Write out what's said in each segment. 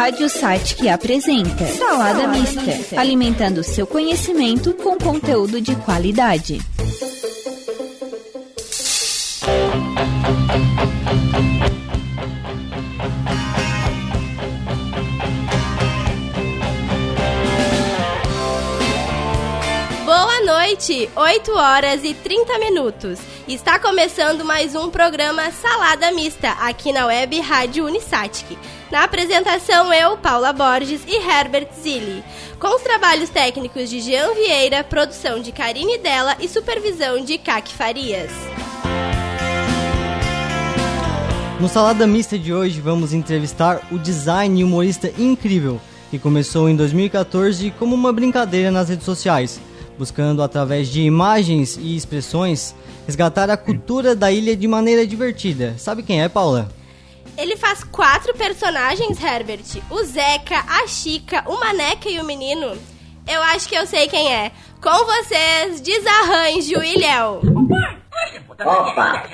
Rádio Site que apresenta Salada Mista, alimentando seu conhecimento com conteúdo de qualidade. Boa noite, 8 horas e 30 minutos. Está começando mais um programa Salada Mista aqui na web Rádio Unisatic. Na apresentação eu, Paula Borges e Herbert Zilli. Com os trabalhos técnicos de Jean Vieira, produção de Karine Della e supervisão de Kaki Farias. No Salada Mista de hoje vamos entrevistar o design e humorista incrível que começou em 2014 como uma brincadeira nas redes sociais, buscando através de imagens e expressões resgatar a cultura da ilha de maneira divertida. Sabe quem é, Paula? Ele faz quatro personagens, Herbert: o Zeca, a Chica, o Maneca e o Menino. Eu acho que eu sei quem é. Com vocês, Desarranjo e Léo. Opa!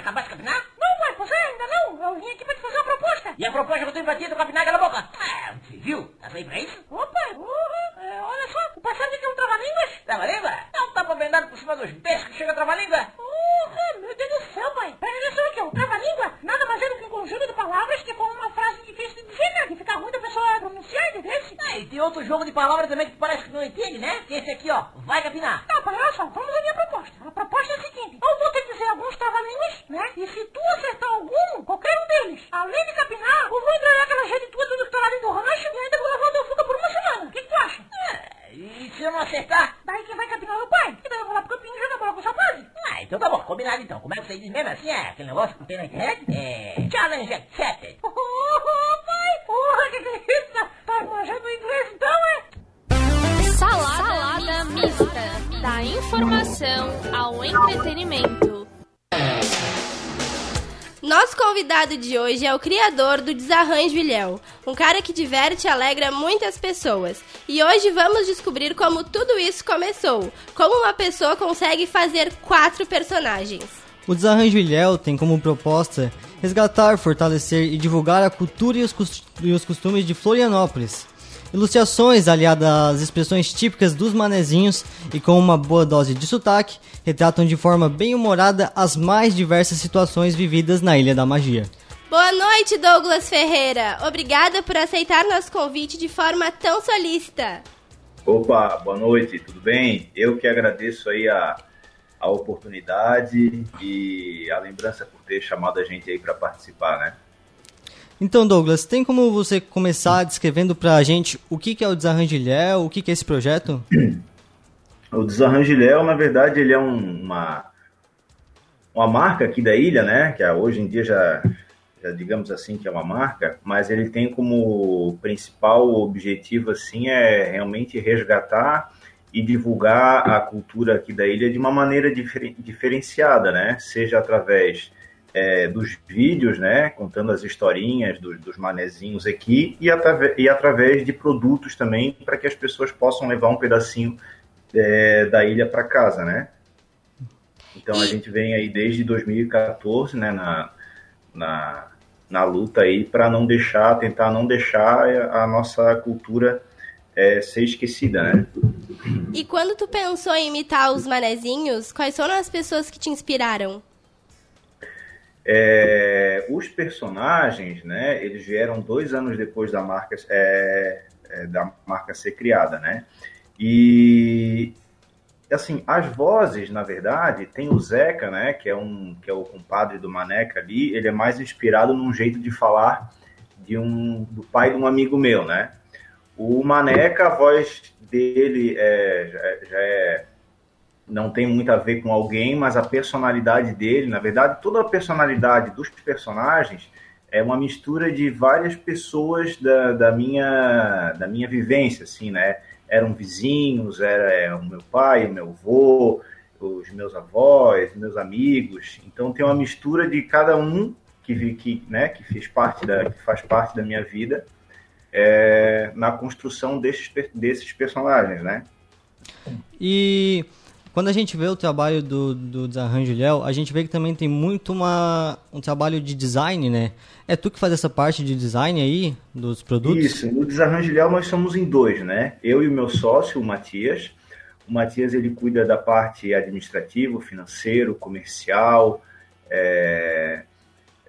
Você ainda não. Eu vim aqui pra te fazer uma proposta. E a proposta que eu tenho pra ti do capinar cala a boca? Ah, você viu? Tá bem pra isso? Opa, uhum. é, olha só, o passado aqui é um trava-línguas. Trava-língua? É um tapa vendado por cima dos peixes que chega a trava-língua. Uhum, meu Deus do céu, pai. Presta atenção aqui, o trava-língua nada mais é do que um conjunto de palavras que formam uma frase difícil de dizer, né? Que fica ruim da pessoa pronunciar, entendeu? Ah, e tem outro jogo de palavras também que parece que não entende, né? Que esse aqui, ó, vai capinar. Não, pai, olha só, vamos à minha proposta. A proposta é a seguinte. Eu vou te dizer alguns trava-línguas, né? E se tu acertar algum, qualquer um deles, além de capinar, eu vou entrar naquela rede tua tudo que tá lá dentro do rancho e ainda vou levar o teu fuga por uma semana. O que, que tu acha? É, e se eu não acertar? Daí quem vai capinar é o pai. E daí eu vou lá pro campinho e jogar bola com o pai. Ah, então tá bom, combinado então. Como é que você diz mesmo assim? É aquele negócio que tem na internet? É. Challenge accepted. Convidado de hoje é o criador do Desarranjo Ilhéu, um cara que diverte e alegra muitas pessoas. E hoje vamos descobrir como tudo isso começou, como uma pessoa consegue fazer quatro personagens. O Desarranjo Ilhéu tem como proposta resgatar, fortalecer e divulgar a cultura e os, cos- e os costumes de Florianópolis. Ilustrações aliadas às expressões típicas dos manezinhos e com uma boa dose de sotaque, retratam de forma bem humorada as mais diversas situações vividas na Ilha da Magia. Boa noite, Douglas Ferreira. Obrigada por aceitar nosso convite de forma tão solícita. Opa, boa noite, tudo bem? Eu que agradeço aí a, a oportunidade e a lembrança por ter chamado a gente aí para participar, né? Então, Douglas, tem como você começar descrevendo pra gente o que que é o Desarranjo Ilhéu, o que que é esse projeto? O Desarranjo Léo, na verdade, ele é um- uma, uma marca aqui da ilha, né? Que é- hoje em dia já, já digamos assim que é uma marca, mas ele tem como principal objetivo assim é realmente resgatar e divulgar a cultura aqui da ilha de uma maneira diferen- diferenciada, né? Seja através é, dos vídeos, né? Contando as historinhas dos, dos manezinhos aqui e, atrave- e através de produtos também para que as pessoas possam levar um pedacinho é, da ilha para casa, né? Então a gente vem aí desde 2014, né, na, na, na luta aí para não deixar, tentar não deixar a nossa cultura é, ser esquecida, né? E quando tu pensou em imitar os manezinhos, quais foram as pessoas que te inspiraram? É, os personagens, né, eles vieram dois anos depois da marca, é, é, da marca ser criada, né? E assim, as vozes, na verdade, tem o Zeca, né, que é um que é o compadre do Maneca ali, ele é mais inspirado num jeito de falar de um do pai de um amigo meu, né? O Maneca, a voz dele é, já, já é não tem muito a ver com alguém, mas a personalidade dele, na verdade, toda a personalidade dos personagens é uma mistura de várias pessoas da, da minha da minha vivência, assim, né? Eram vizinhos, era é, o meu pai, o meu avô, os meus avós, meus amigos. Então tem uma mistura de cada um que que né que fez parte da que faz parte da minha vida é, na construção desses desses personagens, né? E Quando a gente vê o trabalho do, do Desarranjo Léo, a gente vê que também tem muito uma, um trabalho de design, né? É tu que faz essa parte de design aí, dos produtos? Isso, no Desarranjo Léo nós somos em dois, né? Eu e o meu sócio, o Matias. O Matias, ele cuida da parte administrativa, financeiro, comercial, é,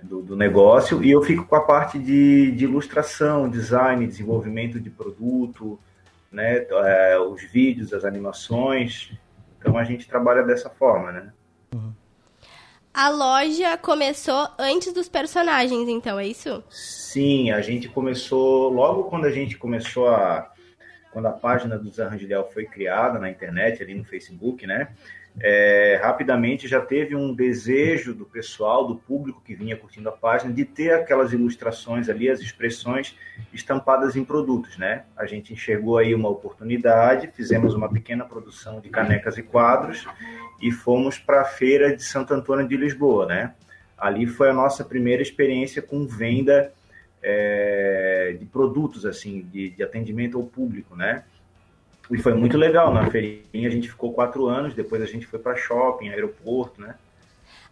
do, do, negócio, e eu fico com a parte de, de ilustração, design, desenvolvimento de produto, né? É, os vídeos, as animações, então a gente trabalha dessa forma, né? Uhum. A loja começou antes dos personagens, então, é isso? Sim, a gente começou logo quando a gente começou a quando a página do Zarrangilhel foi criada na internet, ali no Facebook, né? É, rapidamente já teve um desejo do pessoal, do público que vinha curtindo a página, de ter aquelas ilustrações ali, as expressões estampadas em produtos, né? A gente enxergou aí uma oportunidade, fizemos uma pequena produção de canecas e quadros e fomos para a feira de Santo Antônio de Lisboa, né? Ali foi a nossa primeira experiência com venda é, de produtos, assim, de, de atendimento ao público, né? E foi muito legal. Na feirinha a gente ficou quatro anos, depois a gente foi para shopping, aeroporto, né?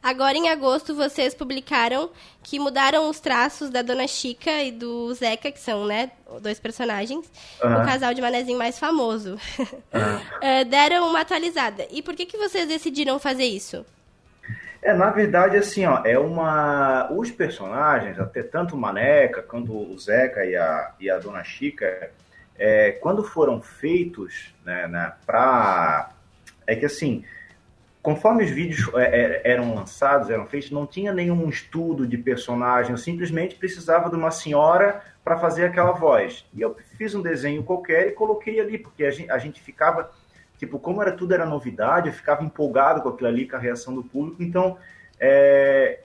Agora em agosto vocês publicaram que mudaram os traços da Dona Chica e do Zeca, que são, né, dois personagens, uhum. o casal de manezinho mais famoso. Uhum. deram uma atualizada. E por que, que vocês decidiram fazer isso? É, na verdade, assim, ó, é uma. Os personagens, até tanto o Maneca quanto o Zeca e a, e a Dona Chica, é, quando foram feitos, né, né para é que assim, conforme os vídeos é, é, eram lançados, eram feitos, não tinha nenhum estudo de personagem, eu simplesmente precisava de uma senhora para fazer aquela voz. E eu fiz um desenho qualquer e coloquei ali, porque a gente, a gente ficava, tipo, como era tudo era novidade, eu ficava empolgado com aquilo ali, com a reação do público, então é,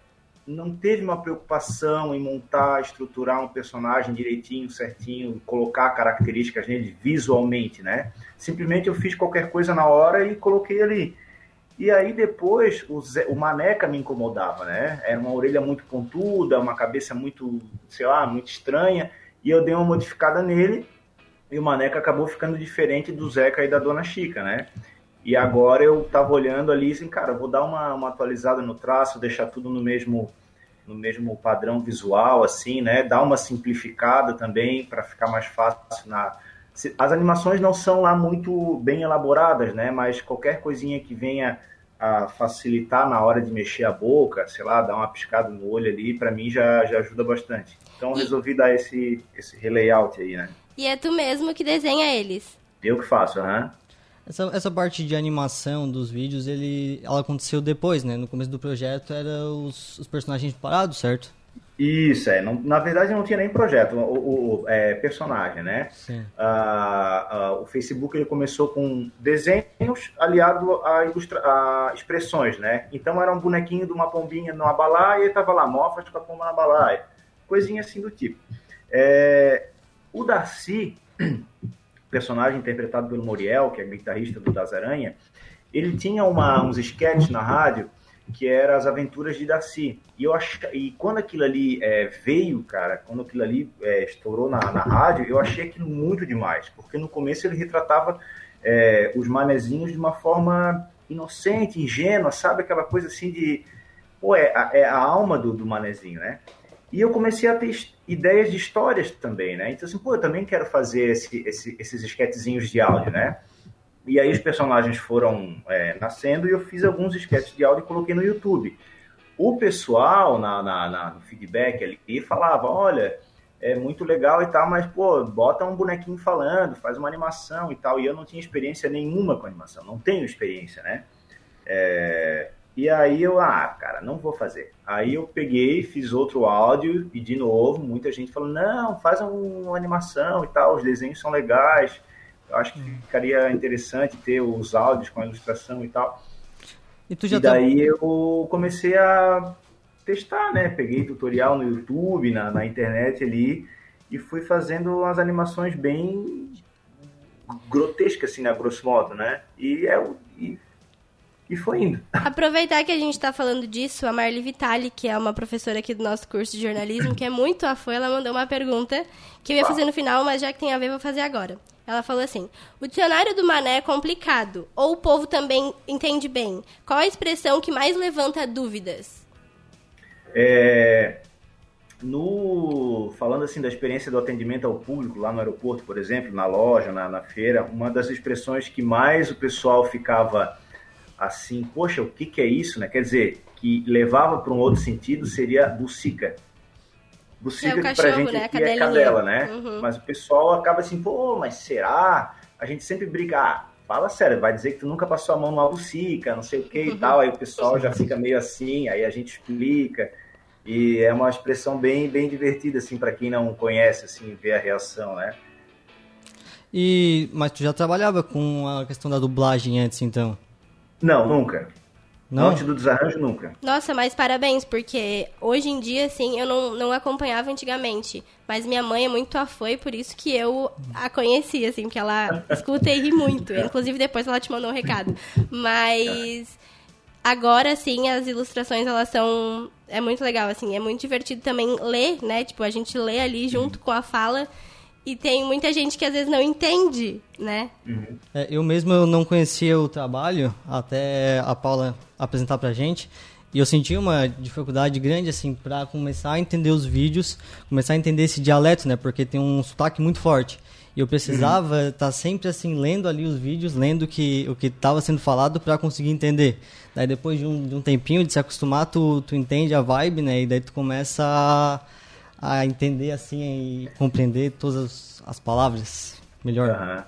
não teve uma preocupação em montar, estruturar um personagem direitinho, certinho, colocar características nele visualmente, né? Simplesmente eu fiz qualquer coisa na hora e coloquei ali. E aí depois o, Zé, o Maneca me incomodava, né? Era uma orelha muito pontuda, uma cabeça muito, sei lá, muito estranha. E eu dei uma modificada nele e o Maneca acabou ficando diferente do Zeca e da Dona Chica, né? E agora eu tava olhando ali assim, cara, vou dar uma, uma atualizada no traço, deixar tudo no mesmo no mesmo padrão visual, assim, né? Dar uma simplificada também para ficar mais fácil na. As animações não são lá muito bem elaboradas, né? Mas qualquer coisinha que venha a facilitar na hora de mexer a boca, sei lá, dar uma piscada no olho ali, para mim já, já ajuda bastante. Então e... resolvi dar esse, esse relayout aí, né? E é tu mesmo que desenha eles? Eu que faço, aham. Uhum. Essa, essa parte de animação dos vídeos, ele, ela aconteceu depois, né? No começo do projeto era os, os personagens parados, certo? Isso, é. Não, na verdade não tinha nem projeto, o, o é, personagem, né? Sim. Ah, ah, o Facebook ele começou com desenhos aliado a, ilustra a expressões, né? Então era um bonequinho de uma pombinha numa balaia e tava lá, mofas com a pomba na balaia. Coisinha assim do tipo. É, o Darcy, personagem interpretado pelo Moriel, que é guitarrista do Das Aranha, ele tinha uma, uns sketches na rádio que eram as aventuras de Darcy. E, eu ach... e quando aquilo ali é, veio, cara, quando aquilo ali é, estourou na, na rádio, eu achei aquilo muito demais, porque no começo ele retratava é, os manezinhos de uma forma inocente, ingênua, sabe? Aquela coisa assim de. Pô, é, é a alma do, do manezinho, né? E eu comecei a ter ideias de histórias também, né? Então, assim, pô, eu também quero fazer esse, esse, esses esquetezinhos de áudio, né? E aí os personagens foram é, nascendo e eu fiz alguns esquetes de áudio e coloquei no YouTube. O pessoal na, na, na, no feedback ali falava, olha, é muito legal e tal, mas, pô, bota um bonequinho falando, faz uma animação e tal. E eu não tinha experiência nenhuma com animação, não tenho experiência, né? É, e aí eu, ah, cara, não vou fazer. Aí eu peguei, fiz outro áudio e de novo, muita gente falou, não, faz uma animação e tal, os desenhos são legais. Eu acho que ficaria interessante ter os áudios com a ilustração e tal. E, tu já e tá daí tá... eu comecei a testar, né? Peguei tutorial no YouTube, na, na internet ali, e fui fazendo umas animações bem grotescas, assim, na grosso modo, né? E, é, e e foi indo. Aproveitar que a gente está falando disso, a Marli Vitali, que é uma professora aqui do nosso curso de jornalismo, que é muito afã, ela mandou uma pergunta que eu ia fazer no final, mas já que tem a ver, vou fazer agora. Ela falou assim: o dicionário do Mané é complicado, ou o povo também entende bem? Qual a expressão que mais levanta dúvidas? É, no, falando assim da experiência do atendimento ao público lá no aeroporto, por exemplo, na loja, na, na feira, uma das expressões que mais o pessoal ficava assim, poxa, o que, que é isso, né? Quer dizer, que levava para um outro sentido seria bucica. Bucica É pra cachorro, gente né? A aqui é cadelinha. cadela, né? Uhum. Mas o pessoal acaba assim, pô, mas será? A gente sempre briga, ah, fala sério, vai dizer que tu nunca passou a mão numa bucica, não sei o que Uhum. e tal. Aí o pessoal já fica meio assim, aí a gente explica. E é uma expressão bem, bem divertida, assim, para quem não conhece, assim, ver a reação, né? E, mas tu já trabalhava com a questão da dublagem antes, então? Não, nunca. Não? Antes do desarranjo, nunca. Nossa, mas parabéns, porque hoje em dia, assim, eu não, não acompanhava antigamente. Mas minha mãe é muito afã e por isso que eu a conheci, assim, porque ela escuta e ri muito. Inclusive, depois ela te mandou um recado. Mas agora, sim, as ilustrações, elas são... É muito legal, assim, é muito divertido também ler, né? Tipo, a gente lê ali junto com a fala e tem muita gente que às vezes não entende, né? É, eu mesmo eu não conhecia o trabalho até a Paula apresentar pra gente. E eu senti uma dificuldade grande, assim, pra começar a entender os vídeos, começar a entender esse dialeto, né? Porque tem um sotaque muito forte. E eu precisava estar sempre, assim, lendo ali os vídeos, lendo que, o que estava sendo falado pra conseguir entender. Daí depois de um, de um tempinho de se acostumar, tu, tu entende a vibe, né? E daí tu começa a, a entender, assim, e compreender todas as, as palavras melhor. Aham.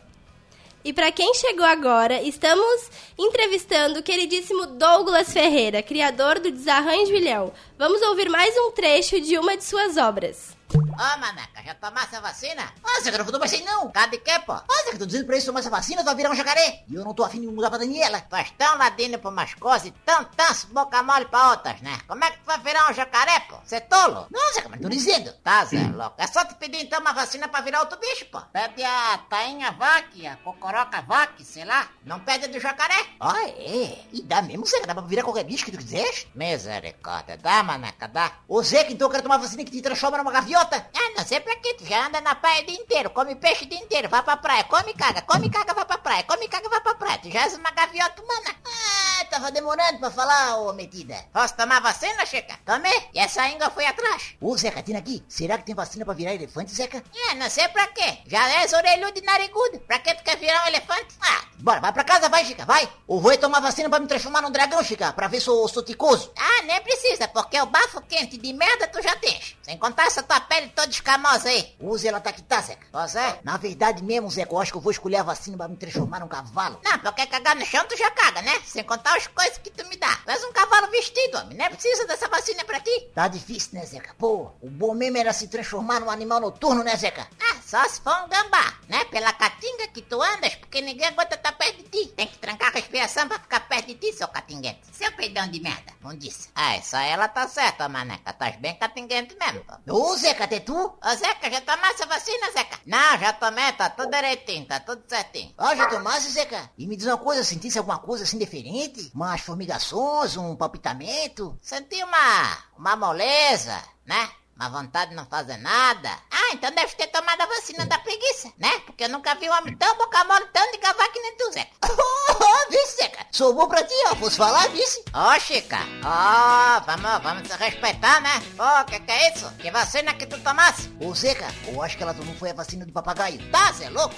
E para quem chegou agora, estamos entrevistando o queridíssimo Douglas Ferreira, criador do Desarranjo Ilhéu. Vamos ouvir mais um trecho de uma de suas obras. Ô, maneca, já tomasse a vacina? Ah, Zeca, não tomei assim não. Cadê que, pô? Ah, Zeca, tô dizendo pra ele tomar essa vacina, tu vai virar um jacaré. E eu não tô afim de mudar pra Daniela. Tu és tão ladino pra umas coisas e tão tanso boca mole pra outras, né? Como é que tu vai virar um jacaré, pô? Você é tolo? Não, Zeca, mas tô dizendo. Tá, Zé, louco. É só tu pedir então uma vacina pra virar outro bicho, pô. Pede a tainha vac, a cocoroca vac, sei lá. Não pede a do jacaré? Ah, é? E dá mesmo, Zeca? Dá pra virar qualquer bicho que tu quiseres? Misericórdia, dá, maneca, dá. Ô, Zeca, então eu quero tomar vacina que te transforma numa gaviota. Ah, não sei pra quê, tu já anda na praia o dia inteiro, come peixe o dia inteiro, vai pra praia, come caga, come caga, vai pra praia, come caga, vai pra praia. Tu já és uma gaviota humana. Ah, tava demorando pra falar, ô metida. Posso tomar vacina, Checa? Tomei. E essa ainda foi atrás. Ô, Zeca, tem aqui. Será que tem vacina pra virar elefante, Zeca? É, não sei pra quê. Já és orelhudo e narigudo. Pra que tu quer virar um elefante? Ah, bora, vai pra casa, vai, Chica, vai. Ou vou tomar vacina pra me transformar num dragão, Chica, pra ver se eu sou ticoso. Ah, nem precisa, porque o bafo quente de merda tu já tens. Sem contar essa tua pele toda escamosa aí. Use ela tá que tá, Zeca. Ó, Zé, na verdade mesmo, Zeca, eu acho que eu vou escolher a vacina pra me transformar num cavalo. Não, porque cagar no chão tu já caga, né? Sem contar as coisas que tu me dá. Tu és um cavalo vestido, homem. Nem precisa dessa vacina pra ti. Tá difícil, né, Zeca? Pô, o bom mesmo era se transformar num animal noturno, né, Zeca? Ah, só se for um gambá, né? Pela catinga que tu andas, porque ninguém aguenta estar perto de ti. Tem que trancar a respiração pra ficar perto de ti, seu catinguente. Seu peidão de merda. Não disse. Ah, só ela tá certa, maneca. Tás bem catinguente mesmo. Ô, Zeca, até tu? Ô, Zeca, já tomasse a vacina, Zeca? Não, já tomei, tá tudo direitinho, tá tudo certinho. Ah, já tomasse, Zeca? E me diz uma coisa, sentisse alguma coisa assim diferente? Umas formigações, um palpitamento? Senti uma, uma moleza, né? Uma vontade de não fazer nada. Ah, então deve ter tomado a vacina da preguiça, né? Porque eu nunca vi um homem tão boca mole, tão de cavaco que nem tu, Zeca. Oh, vice, Zeca. Sou bom pra ti, ó. Posso falar, vice? Ó, Chica. Ó, vamos, vamos se respeitar, né? Ó, que que é isso? Que vacina que tu tomasse? Ô, Zeca, eu acho que ela tomou foi a vacina do papagaio. Tá, Zé, louco?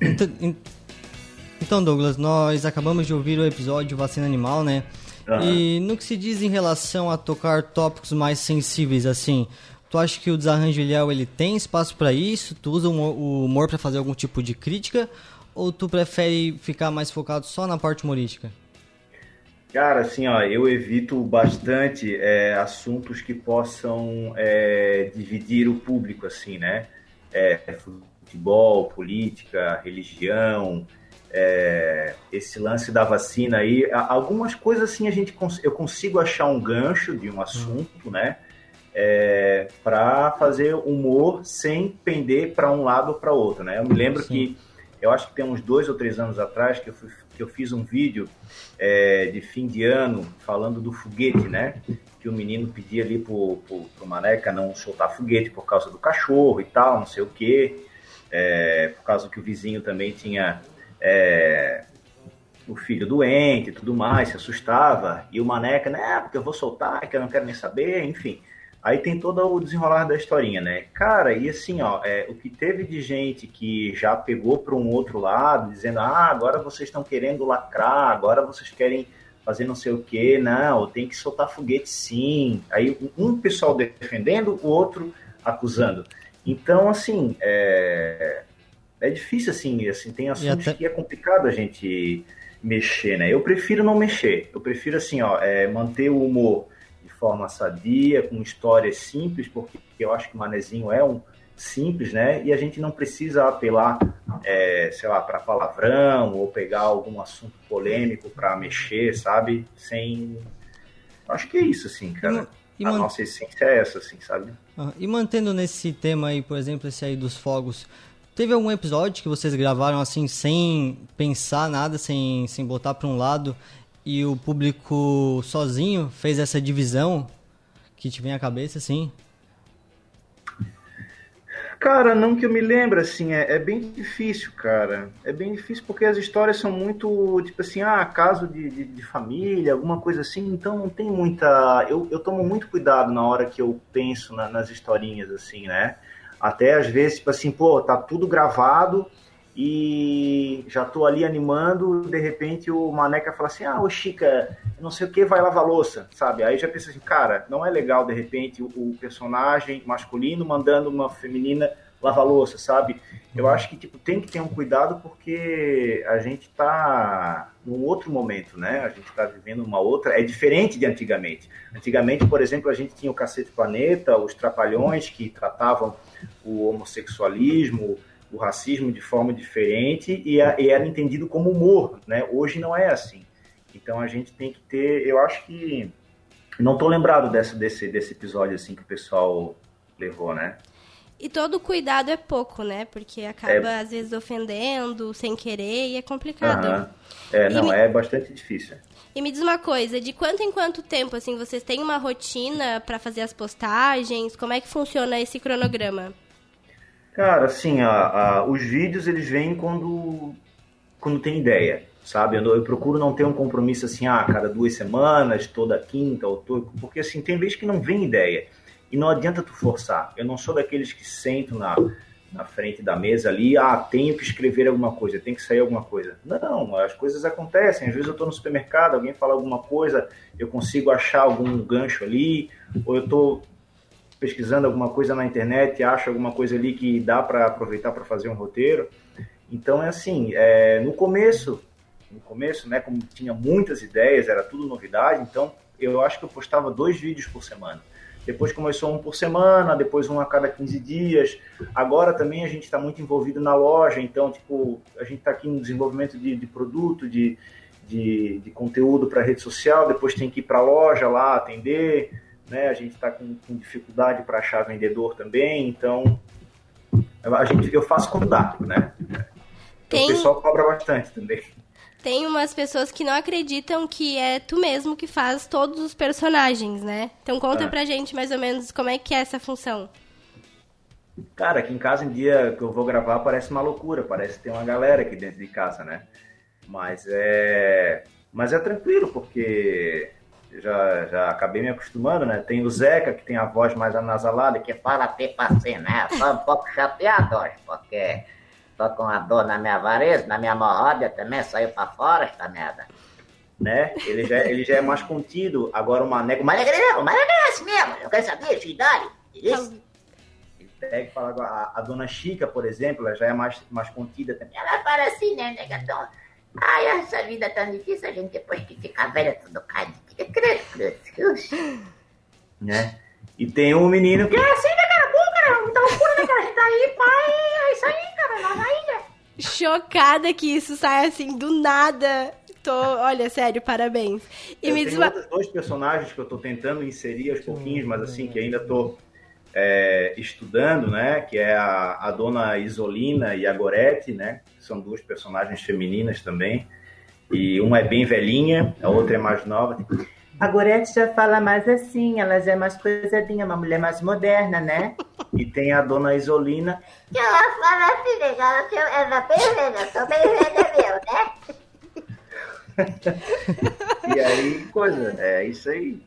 Então, en- então, Douglas, nós acabamos de ouvir o episódio Vacina Animal, né? Aham. E no que se diz em relação a tocar tópicos mais sensíveis, assim, tu acha que o Desarranjo Ilhéu, ele tem espaço pra isso? Tu usa o humor- pra fazer algum tipo de crítica? Ou tu prefere ficar mais focado só na parte humorística? Cara, assim, ó, eu evito bastante é, assuntos que possam é, dividir o público, assim, né? É, futebol, política, religião, é, esse lance da vacina aí. Algumas coisas, assim, a gente eu consigo achar um gancho de um assunto, né? É, para fazer humor sem pender para um lado ou para outro, né? Eu me lembro Sim. que Eu acho que tem uns dois ou três anos atrás que eu, fui, que eu fiz um vídeo é, de fim de ano falando do foguete, né? Que o menino pedia ali pro, pro, pro Maneca não soltar foguete por causa do cachorro e tal, não sei o quê. É, por causa que o vizinho também tinha é, o filho doente e tudo mais, se assustava. E o Maneca, né, porque eu vou soltar, que eu não quero nem saber, enfim. Aí tem todo o desenrolar da historinha, né? Cara, e assim, ó, é, o que teve de gente que já pegou para um outro lado, dizendo, ah, agora vocês estão querendo lacrar, agora vocês querem fazer não sei o que, não, tem que soltar foguete sim. Aí um pessoal defendendo, o outro acusando. Então, assim, é, é difícil, assim, assim tem assuntos até... que é complicado a gente mexer, né? Eu prefiro não mexer. Eu prefiro, assim, ó, é, manter o humor forma sadia, com histórias simples, porque eu acho que o Manezinho é um simples, né? E a gente não precisa apelar, é, sei lá, para palavrão ou pegar algum assunto polêmico para mexer, sabe? Sem. Acho que é isso, assim, cara. E, e a man... nossa essência é essa, assim, sabe? Ah, e mantendo nesse tema aí, por exemplo, esse aí dos fogos, teve algum episódio que vocês gravaram assim, sem pensar nada, sem, sem botar para um lado, e o público sozinho fez essa divisão que te vem à cabeça, assim? Cara, não que eu me lembre, assim, é, é, bem difícil, cara. É bem difícil porque as histórias são muito, tipo assim, ah, caso de, de, de família, alguma coisa assim, então não tem muita. Eu, eu tomo muito cuidado na hora que eu penso na, nas historinhas, assim, né? Até às vezes, tipo assim, pô, tá tudo gravado, e já tô ali animando, de repente o Maneca fala assim, ah, ô Chica, não sei o que, vai lavar louça, sabe? Aí já pensa assim, cara, não é legal de repente o, o personagem masculino mandando uma feminina lavar louça, sabe? Eu acho que tipo, tem que ter um cuidado porque a gente tá num outro momento, né? A gente tá vivendo uma outra, é diferente de antigamente. Antigamente, por exemplo, a gente tinha o Cacete Planeta, os Trapalhões que tratavam o homossexualismo, o racismo de forma diferente e, a, e era entendido como humor, né? Hoje não é assim. Então a gente tem que ter, eu acho que não tô lembrado desse, desse, desse episódio assim que o pessoal levou, né? E todo cuidado é pouco, né? Porque acaba, é... às vezes, ofendendo sem querer e é complicado. Uhum. É, não, me... é bastante difícil. E me diz uma coisa, de quanto em quanto tempo, assim, vocês têm uma rotina para fazer as postagens? Como é que funciona esse cronograma? Cara, assim, a, a, os vídeos eles vêm quando, quando tem ideia, sabe? Eu, eu, procuro não ter um compromisso assim, ah, cada duas semanas, toda quinta, ou todo, porque assim, tem vezes que não vem ideia. E não adianta tu forçar. Eu não sou daqueles que sentam na, na frente da mesa ali, ah, tenho que escrever alguma coisa, tem que sair alguma coisa. Não, as coisas acontecem. Às vezes eu estou no supermercado, alguém fala alguma coisa, eu consigo achar algum gancho ali, ou eu estou pesquisando alguma coisa na internet, acha alguma coisa ali que dá para aproveitar para fazer um roteiro. Então é assim, é, no começo, no começo, né, como tinha muitas ideias, era tudo novidade, então eu acho que eu postava dois vídeos por semana. Depois começou um por semana, depois um a cada 15 dias. Agora também a gente está muito envolvido na loja, então tipo, a gente está aqui no desenvolvimento de, de produto, de, de, de conteúdo para rede social, depois tem que ir para a loja lá atender né? A gente está com, com, dificuldade para achar vendedor também, então a gente, eu faço dá, né? Tem... O pessoal cobra bastante também. Tem umas pessoas que não acreditam que é tu mesmo que faz todos os personagens, né? Então conta é. pra gente mais ou menos como é que é essa função. Cara, aqui em casa, em dia que eu vou gravar, parece uma loucura, parece ter uma galera aqui dentro de casa, né? Mas é, mas é tranquilo, porque já, já acabei me acostumando, né? Tem o Zeca, que tem a voz mais anasalada, que fala ter paciência, né? Só um pouco chateado porque tô com a dor na minha vareza, na minha hemorroida também, saiu pra fora esta merda. Né? Ele já, ele já é mais contido. Agora o Maneco. Maneco não, Maneco é assim mesmo. Eu quero saber sua idade. Isso. Ele pega e fala. A, a dona Chica, por exemplo, ela já é mais, mais contida também. Ela fala assim, né, negatão? Ai, essa vida é tão difícil, a gente depois que fica velha, tudo cai de credo, Né? E tem um menino que é assim, né, cara? Bom, cara, muita loucura, né, cara? A gente tá aí, pai, é isso aí, cara, nós aí, né? Chocada que isso sai assim, do nada. Tô, olha, sério, parabéns. E eu me tenho outros dois personagens que eu tô tentando inserir aos pouquinhos, mas assim, que ainda tô é, estudando, né? Que é a, a dona Isolina e a Gorete, né? São duas personagens femininas também. E uma é bem velhinha, a outra é mais nova. A Gorete já fala mais assim, ela já é mais coisadinha, uma mulher mais moderna, né? E tem a dona Isolina. Que ela fala assim, eu era bem velha, eu tô bem velha meu, né? e aí, coisa, é isso aí.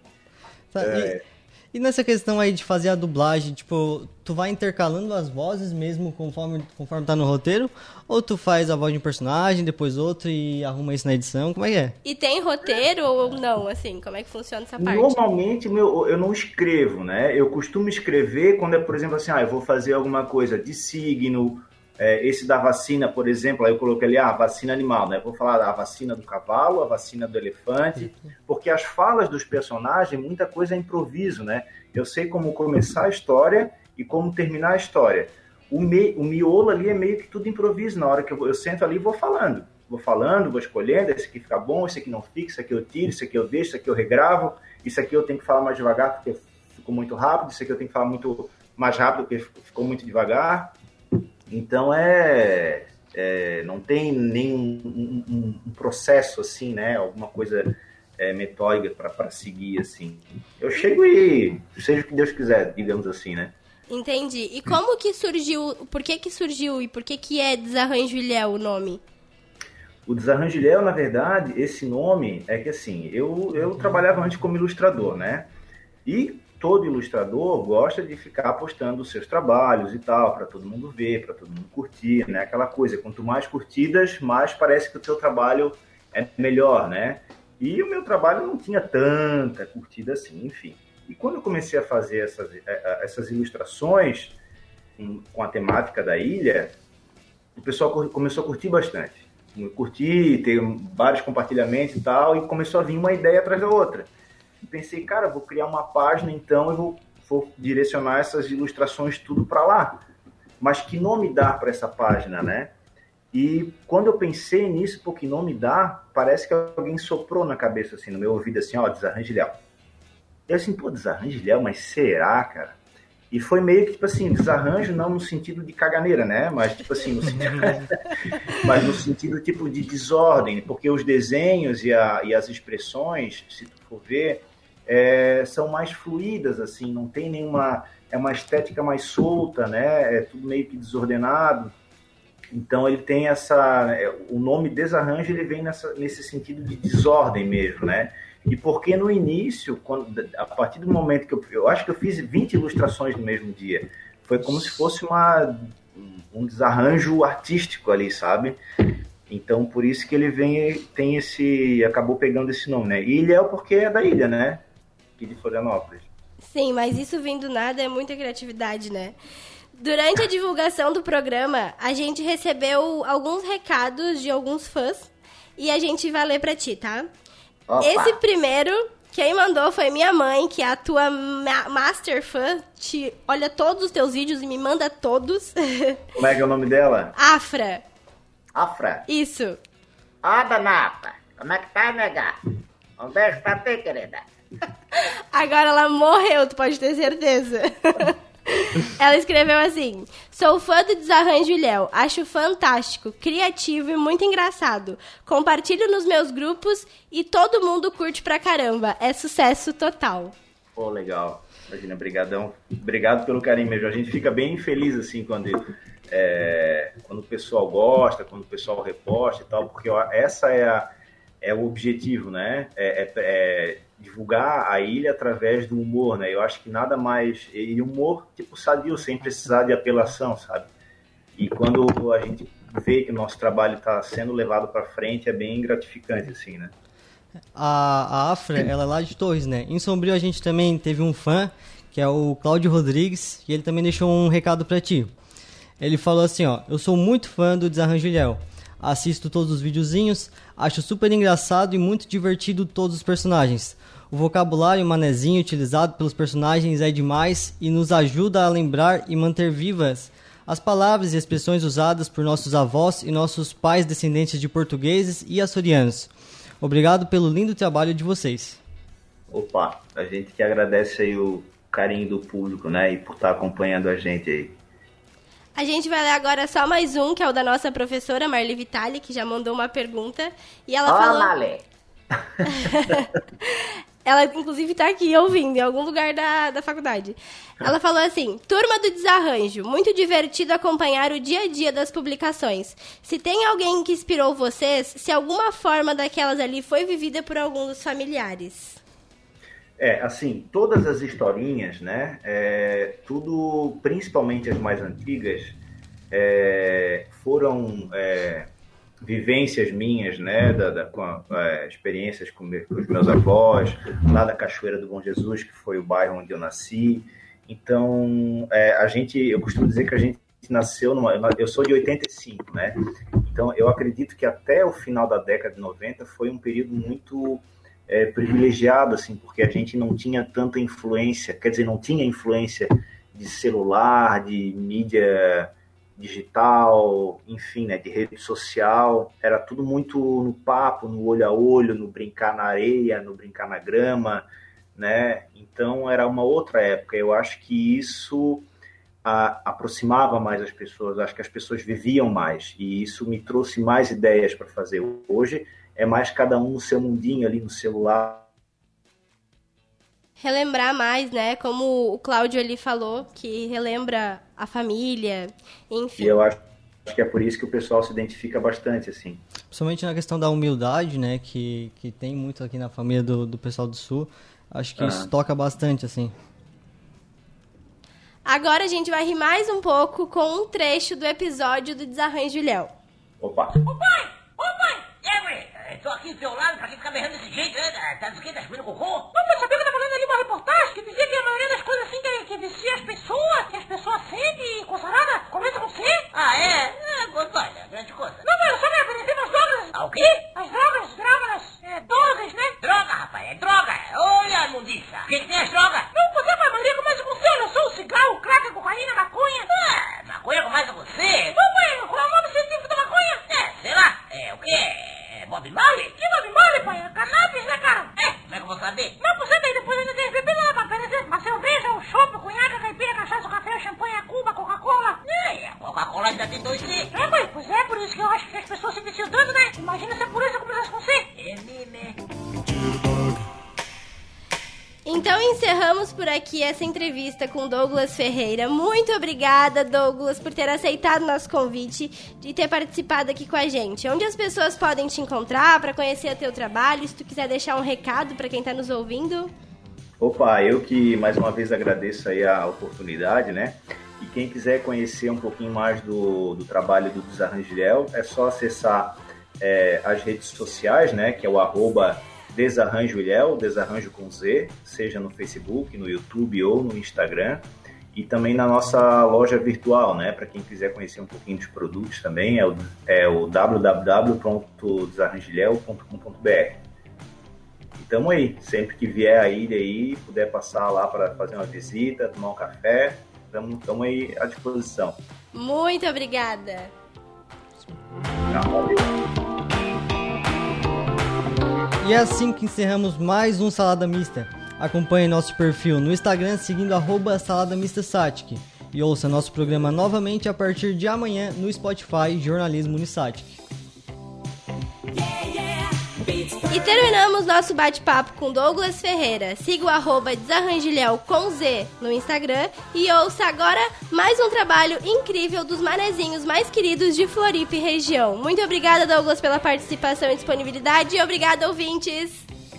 Tá, é... e... E nessa questão aí de fazer a dublagem, tipo, tu vai intercalando as vozes mesmo conforme, conforme tá no roteiro? Ou tu faz a voz de um personagem, depois outro e arruma isso na edição? Como é que é? E tem roteiro ou não, assim? Como é que funciona essa parte? Normalmente meu, eu não escrevo, né? Eu costumo escrever quando é, por exemplo, assim, ah, eu vou fazer alguma coisa de signo, é, esse da vacina, por exemplo, aí eu coloquei ali, ah, vacina animal, né? Eu vou falar da vacina do cavalo, a vacina do elefante, porque as falas dos personagens, muita coisa é improviso, né? Eu sei como começar a história e como terminar a história. O, me, o miolo ali é meio que tudo improviso, na hora que eu, eu sento ali e vou falando. Vou falando, vou escolhendo, esse aqui fica bom, esse aqui não fica, esse aqui eu tiro, esse aqui eu deixo, esse aqui eu regravo, isso aqui eu tenho que falar mais devagar porque ficou muito rápido, isso aqui eu tenho que falar muito mais rápido porque ficou muito devagar. Então é, é não tem nenhum um, um, processo assim, né? Alguma coisa é, metódica para seguir assim. Eu chego e seja o que Deus quiser, digamos assim, né? Entendi. E como que surgiu? Por que que surgiu e por que que é Desarranjo Ilhéu o nome? O Desarranjo Ilhéu, na verdade, esse nome é que assim, eu, eu trabalhava antes como ilustrador, né? E todo ilustrador gosta de ficar postando os seus trabalhos e tal, para todo mundo ver, para todo mundo curtir, né? Aquela coisa, quanto mais curtidas, mais parece que o seu trabalho é melhor, né? E o meu trabalho não tinha tanta curtida assim, enfim. E quando eu comecei a fazer essas, é, é, essas ilustrações com a temática da ilha, o pessoal começou a curtir bastante. Curtir, ter vários compartilhamentos e tal, e começou a vir uma ideia atrás da outra pensei, cara, vou criar uma página então e vou, vou direcionar essas ilustrações tudo para lá. Mas que nome dar para essa página, né? E quando eu pensei nisso, pô, que nome dar, parece que alguém soprou na cabeça, assim, no meu ouvido, assim, ó, desarranjilhão. Eu assim, pô, desarranjilhão, mas será, cara? E foi meio que, tipo assim, desarranjo não no sentido de caganeira, né? Mas, tipo assim, no sentido, mas no sentido, tipo, de desordem, porque os desenhos e, a, e as expressões, se tu for ver, é, são mais fluídas, assim, não tem nenhuma. É uma estética mais solta, né? É tudo meio que desordenado. Então ele tem essa. É, o nome desarranjo ele vem nessa, nesse sentido de desordem mesmo, né? E porque no início, quando, a partir do momento que eu. Eu acho que eu fiz 20 ilustrações no mesmo dia. Foi como se fosse uma, um desarranjo artístico ali, sabe? Então, por isso que ele vem, tem esse, acabou pegando esse nome, né? Ilha é porque é da ilha, né? Aqui de Florianópolis. Sim, mas isso vindo nada é muita criatividade, né? Durante a divulgação do programa, a gente recebeu alguns recados de alguns fãs e a gente vai ler pra ti, tá? Opa. Esse primeiro, quem mandou foi minha mãe, que é a tua ma master fã, te olha todos os teus vídeos e me manda todos. Como é que é o nome dela? Afra. Afra? Isso. Ó, danata, como é que tá, nega? Um beijo pra ti, querida. Agora ela morreu, tu pode ter certeza. Ela escreveu assim: Sou fã do Desarranjo Léo. Acho fantástico, criativo e muito engraçado. Compartilho nos meus grupos e todo mundo curte pra caramba. É sucesso total. Pô, legal. Imagina, brigadão. Obrigado pelo carinho mesmo. A gente fica bem feliz assim quando, é, quando o pessoal gosta, quando o pessoal reposta e tal, porque ó, essa é, a, é o objetivo, né? é, é, é divulgar a ilha através do humor, né? Eu acho que nada mais e humor tipo sadio, sem precisar de apelação, sabe? E quando a gente vê que o nosso trabalho está sendo levado para frente, é bem gratificante, assim, né? A, a Afra, ela é lá de Torres, né? Em Sombrio a gente também teve um fã, que é o Cláudio Rodrigues, e ele também deixou um recado para ti. Ele falou assim, ó, eu sou muito fã do Desarranjo Ilhéu. Assisto todos os videozinhos, acho super engraçado e muito divertido todos os personagens. O vocabulário manezinho utilizado pelos personagens é demais e nos ajuda a lembrar e manter vivas as palavras e expressões usadas por nossos avós e nossos pais descendentes de portugueses e açorianos. Obrigado pelo lindo trabalho de vocês. Opa, a gente que agradece aí o, carinho do público, né? E por estar acompanhando a gente aí. A gente vai ler agora só mais um, que é o da nossa professora Marli Vitali, que já mandou uma pergunta. E ela Ó, falou. Malê. Ela, inclusive, tá aqui ouvindo, em algum lugar da, da faculdade. Ela falou assim: Turma do Desarranjo, muito divertido acompanhar o dia a dia das publicações. Se tem alguém que inspirou vocês, se alguma forma daquelas ali foi vivida por algum dos familiares. É, assim, todas as historinhas, né? é, tudo, principalmente as mais antigas, é, foram é, vivências minhas, né? Da, da- com a- é, experiências com, com os meus avós, lá da Cachoeira do Bom Jesus, que foi o bairro onde eu nasci. Então, é, a gente, eu costumo dizer que a gente nasceu numa. Eu sou de 85, né? Então, eu acredito que até o final da década de 90 foi um período muito é, privilegiado, assim, porque a gente não tinha tanta influência, quer dizer, não tinha influência de celular, de mídia digital, enfim, né, de rede social, era tudo muito no papo, no olho a olho, no brincar na areia, no brincar na grama, né? Então era uma outra época. Eu acho que isso a- aproximava mais as pessoas. Acho que as pessoas viviam mais e isso me trouxe mais ideias para fazer. Hoje é mais cada um no seu mundinho ali no celular. Relembrar mais, né? Como o Cláudio ali falou, que relembra a família, enfim. E eu acho acho que é por isso que o pessoal se identifica bastante assim. Principalmente na questão da humildade, né? Que, que tem muito aqui na família do, do pessoal do Sul. Acho que Ah. isso toca bastante, assim. Agora a gente vai rir mais um pouco com um trecho do episódio do Desarranjo Léo. Opa. Ô pai! Ô pai! É, ué, eu tô aqui do seu lado, pra que ficar berrando desse jeito, né? Tá do que? Tá comendo cocô? Não, mas sabia que eu tava lendo ali uma reportagem que dizia que a maioria das coisas assim que, que vicia as pessoas, que as pessoas sentem e coisa nada, começa com C. Ah, é? É, olha, grande coisa. Não, mas só me aparecendo as drogas. Ah, o quê? As drogas, drogas, é, drogas, né? Droga, rapaz, é droga. Olha a mundiça. O que, que tem as drogas? Essa entrevista com Douglas Ferreira. Muito obrigada, Douglas, por ter aceitado nosso convite e ter participado aqui com a gente. Onde as pessoas podem te encontrar para conhecer o teu trabalho? Se tu quiser deixar um recado para quem está nos ouvindo. Opa, eu que mais uma vez agradeço aí a oportunidade, né? E quem quiser conhecer um pouquinho mais do, do trabalho do Desarranjilhel, é só acessar é, as redes sociais, né? Que é o arroba Desarranjilhel, desarranjo com Z, seja no Facebook, no YouTube ou no Instagram. E também na nossa loja virtual, né? Para quem quiser conhecer um pouquinho dos produtos também, é o, é o www.desarranjilhel.com.br. E tamo aí, sempre que vier a ilha aí, puder passar lá para fazer uma visita, tomar um café, tamo, tamo aí à disposição. Muito obrigada. Não, valeu. E é assim que encerramos mais um Salada Mista. Acompanhe nosso perfil no Instagram seguindo arroba Salada Mista Satic. E ouça nosso programa novamente a partir de amanhã no Spotify Jornalismo Unisatic. E terminamos nosso bate-papo com Douglas Ferreira. Siga o arroba Desarranjilhel com Z no Instagram e ouça agora mais um trabalho incrível dos manezinhos mais queridos de Floripa e região. Muito obrigada, Douglas, pela participação e disponibilidade. E obrigada, ouvintes.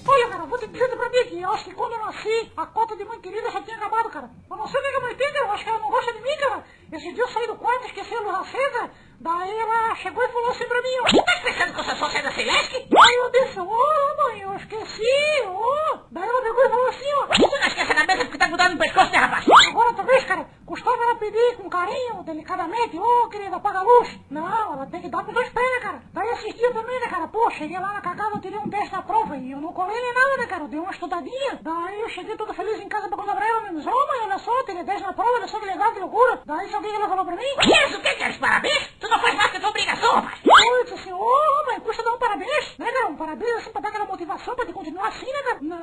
Olha, cara, vou te dizer pra mim que eu acho que quando eu nasci, a cota de mãe querida já tinha acabado, cara. Eu não sei o que a mãe tem, cara. Eu acho que ela não gosta de mim, cara. Esse dia eu saí do quarto, esqueci a luz acesa. Daí ela chegou e falou assim pra mim, ó. Tá pensando que eu sou só sai da Celeste? Aí eu disse, ô, mãe, eu esqueci, ô. Daí ela pegou e falou assim, ó. Você não esquece a cabeça porque tá mudando no pescoço, né, rapaz? Agora outra vez, cara, Costuma ela pedir com carinho, delicadamente, ô oh, querida, apaga a luz. Não, ela tem que dar com dois pés, né, cara? Daí assistiu também, né, cara? Pô, cheguei lá na cagada, eu tirei um 10 na prova e eu não colei nem nada, né, cara? Eu dei uma estudadinha. Daí eu cheguei todo feliz em casa pra contar pra ela, né? menos, ô oh, mãe, olha só, tirei 10 na prova, olha só que legal, que loucura. Daí sabe o que ela falou pra mim? Que é isso, que queres é parabéns? Tu não faz mais que tua obrigação, rapaz. Eu disse assim, ô oh, mãe, custa dar um parabéns, né, cara? Um parabéns assim pra dar aquela motivação pra te continuar assim, né, cara? Não.